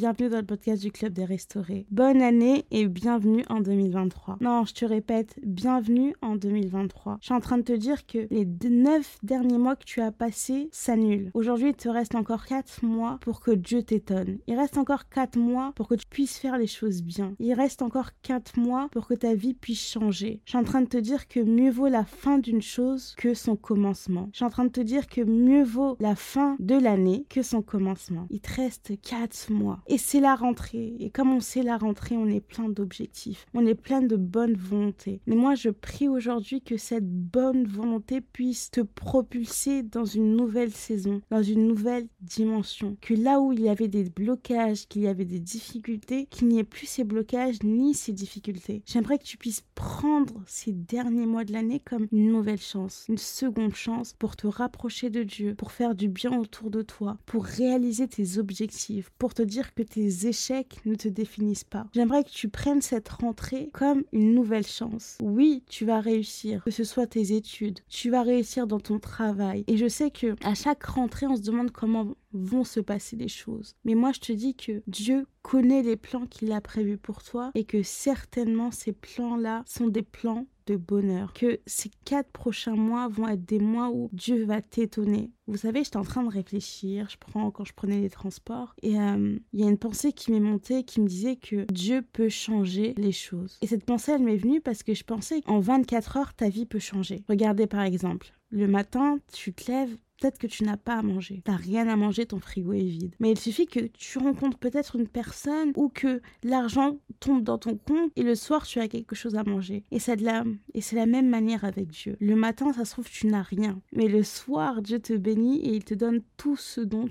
bienvenue dans le podcast du Club des Restaurés. Bonne année et bienvenue en 2023. Non, je te répète, bienvenue en 2023. Je suis en train de te dire que les neuf derniers mois que tu as passés s'annulent. Aujourd'hui, il te reste encore quatre mois pour que Dieu t'étonne. Il reste encore quatre mois pour que tu puisses faire les choses bien. Il reste encore quatre mois pour que ta vie puisse changer. Je suis en train de te dire que mieux vaut la fin d'une chose que son commencement. Je suis en train de te dire que mieux vaut la fin de l'année que son commencement. Il te reste quatre mois. Et c'est la rentrée. Et comme on sait la rentrée, on est plein d'objectifs. On est plein de bonne volonté. Mais moi, je prie aujourd'hui que cette bonne volonté puisse te propulser dans une nouvelle saison, dans une nouvelle dimension. Que là où il y avait des blocages, qu'il y avait des difficultés, qu'il n'y ait plus ces blocages ni ces difficultés. J'aimerais que tu puisses prendre ces derniers mois de l'année comme une nouvelle chance, une seconde chance pour te rapprocher de Dieu, pour faire du bien autour de toi, pour réaliser tes objectifs, pour te dire que tes échecs ne te définissent pas. J'aimerais que tu prennes cette rentrée comme une nouvelle chance. Oui, tu vas réussir, que ce soit tes études, tu vas réussir dans ton travail. Et je sais que à chaque rentrée, on se demande comment vont se passer les choses. Mais moi, je te dis que Dieu connaît les plans qu'il a prévus pour toi et que certainement ces plans-là sont des plans bonheur. Que ces quatre prochains mois vont être des mois où Dieu va t'étonner. Vous savez, j'étais en train de réfléchir, je prends quand je prenais les transports, et euh, il y a une pensée qui m'est montée qui me disait que Dieu peut changer les choses. Et cette pensée, elle m'est venue parce que je pensais qu'en 24 heures, ta vie peut changer. Regardez par exemple, le matin, tu te lèves, Peut-être que tu n'as pas à manger. T'as rien à manger, ton frigo est vide. Mais il suffit que tu rencontres peut-être une personne ou que l'argent tombe dans ton compte et le soir tu as quelque chose à manger. Et c'est de la, et c'est la même manière avec Dieu. Le matin, ça se trouve, tu n'as rien. Mais le soir, Dieu te bénit et il te donne tout ce dont,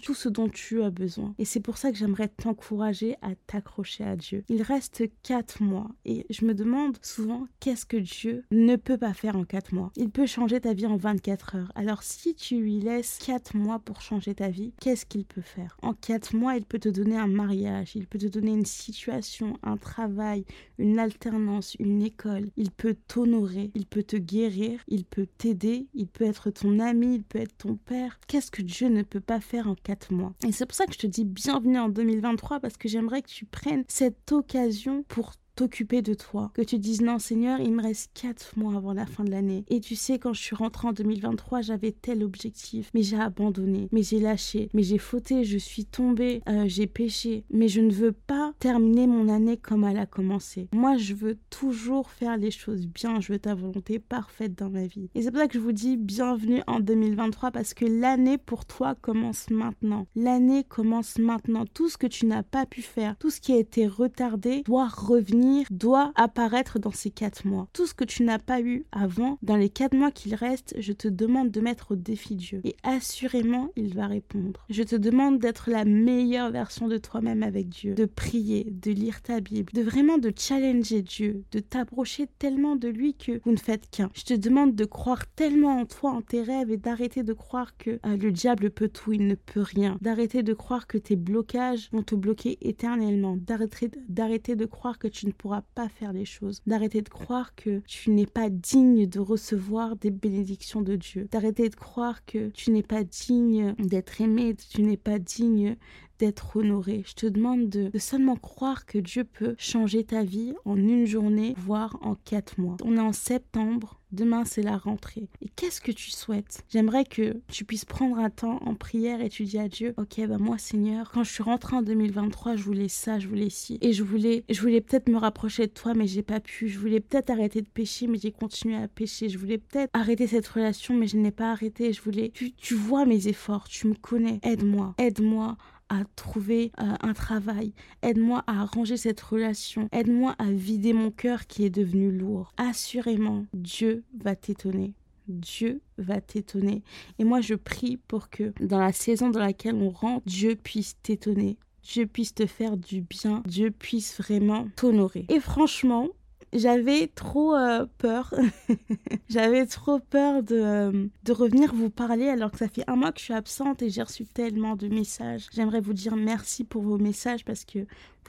tu as besoin. Et c'est pour ça que j'aimerais t'encourager à t'accrocher à Dieu. Il reste quatre mois et je me demande souvent qu'est-ce que Dieu ne peut pas faire en quatre mois? Il peut changer ta vie en 24 heures. Alors si tu lui laisses 4 mois pour changer ta vie, qu'est-ce qu'il peut faire? En 4 mois, il peut te donner un mariage, il peut te donner une situation, un travail, une alternance, une école. Il peut t'honorer, il peut te guérir, il peut t'aider, il peut être ton ami, il peut être ton père. Qu'est-ce que Dieu ne peut pas faire en 4 mois? Et c'est pour ça que je te dis bienvenue en 2023 parce que j'aimerais que tu prennes cette occasion pour t'occuper de toi. Que tu dises non Seigneur, il me reste 4 mois avant la fin de l'année. Et tu sais, quand je suis rentrée en 2023, j'avais tel objectif, mais j'ai abandonné, mais j'ai lâché, mais j'ai fauté, je suis tombée, euh, j'ai péché. Mais je ne veux pas terminer mon année comme elle a commencé. Moi, je veux toujours faire les choses bien. Je veux ta volonté parfaite dans ma vie. Et c'est pour ça que je vous dis bienvenue en 2023 parce que l'année pour toi commence maintenant. L'année commence maintenant. Tout ce que tu n'as pas pu faire, tout ce qui a été retardé doit revenir doit apparaître dans ces quatre mois. Tout ce que tu n'as pas eu avant, dans les quatre mois qu'il reste, je te demande de mettre au défi Dieu. Et assurément, il va répondre. Je te demande d'être la meilleure version de toi-même avec Dieu, de prier, de lire ta Bible, de vraiment de challenger Dieu, de t'approcher tellement de lui que vous ne faites qu'un. Je te demande de croire tellement en toi, en tes rêves et d'arrêter de croire que euh, le diable peut tout, il ne peut rien. D'arrêter de croire que tes blocages vont te bloquer éternellement. D'arrêter de croire que tu ne pourras pas faire les choses, d'arrêter de croire que tu n'es pas digne de recevoir des bénédictions de Dieu, d'arrêter de croire que tu n'es pas digne d'être aimé, tu n'es pas digne d'être honoré. Je te demande de, seulement croire que Dieu peut changer ta vie en une journée, voire en quatre mois. On est en septembre. Demain, c'est la rentrée. Et qu'est-ce que tu souhaites? J'aimerais que tu puisses prendre un temps en prière et tu dis à Dieu, ok, bah moi, Seigneur, quand je suis rentrée en 2023, je voulais ça, je voulais ci. Et je voulais, je voulais peut-être me rapprocher de toi, mais j'ai pas pu. Je voulais peut-être arrêter de pécher, mais j'ai continué à pécher. Je voulais peut-être arrêter cette relation, mais je n'ai pas arrêté. Je voulais, tu vois mes efforts, tu me connais. Aide-moi, aide-moi à trouver euh, un travail. Aide-moi à arranger cette relation. Aide-moi à vider mon cœur qui est devenu lourd. Assurément, Dieu va t'étonner. Dieu va t'étonner. Et moi, je prie pour que dans la saison dans laquelle on rentre, Dieu puisse t'étonner. Dieu puisse te faire du bien. Dieu puisse vraiment t'honorer. Et franchement, j'avais trop euh, peur. j'avais trop peur de, euh, de revenir vous parler alors que ça fait un mois que je suis absente et j'ai reçu tellement de messages. J'aimerais vous dire merci pour vos messages parce que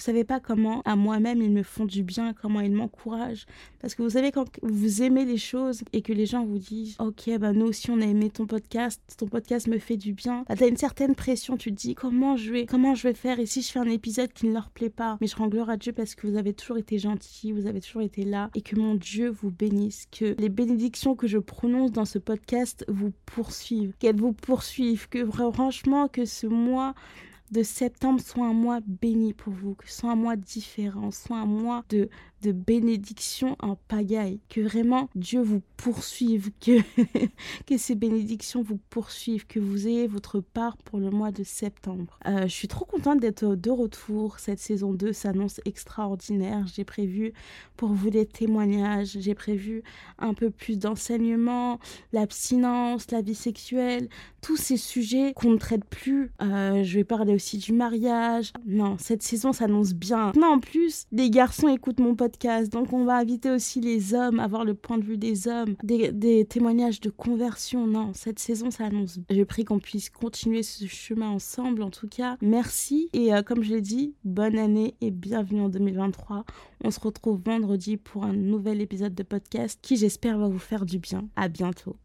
Vous savez pas comment à moi-même ils me font du bien, comment ils m'encouragent. Parce que vous savez, quand vous aimez les choses et que les gens vous disent Ok, bah nous aussi on a aimé ton podcast, ton podcast me fait du bien, bah, tu as une certaine pression. Tu te dis Comment je vais, comment je vais faire Et si je fais un épisode qui ne leur plaît pas? Mais je rends gloire à Dieu parce que vous avez toujours été gentils, vous avez toujours été là et que mon Dieu vous bénisse. Que les bénédictions que je prononce dans ce podcast vous poursuivent, qu'elles vous poursuivent, que franchement, que ce mois de septembre soit un mois béni pour vous, soit un mois différent, soit un mois de, de bénédictions en pagaille, que vraiment Dieu vous poursuive, que, que ces bénédictions vous poursuivent, que vous ayez votre part pour le mois de septembre. Euh, je suis trop contente d'être de retour. Cette saison 2 s'annonce extraordinaire. J'ai prévu pour vous des témoignages, j'ai prévu un peu plus d'enseignement, l'abstinence, la vie sexuelle, tous ces sujets qu'on ne traite plus. Euh, je vais parler aussi du mariage. Non, cette saison s'annonce bien. Non, en plus, les garçons écoutent mon podcast, donc on va inviter aussi les hommes, avoir le point de vue des hommes, des, témoignages de conversion. Non, cette saison s'annonce. J'ai pris qu'on puisse continuer ce chemin ensemble, en tout cas. Merci et euh, comme je l'ai dit, bonne année et bienvenue en 2023. On se retrouve vendredi pour un nouvel épisode de podcast qui j'espère va vous faire du bien. À bientôt.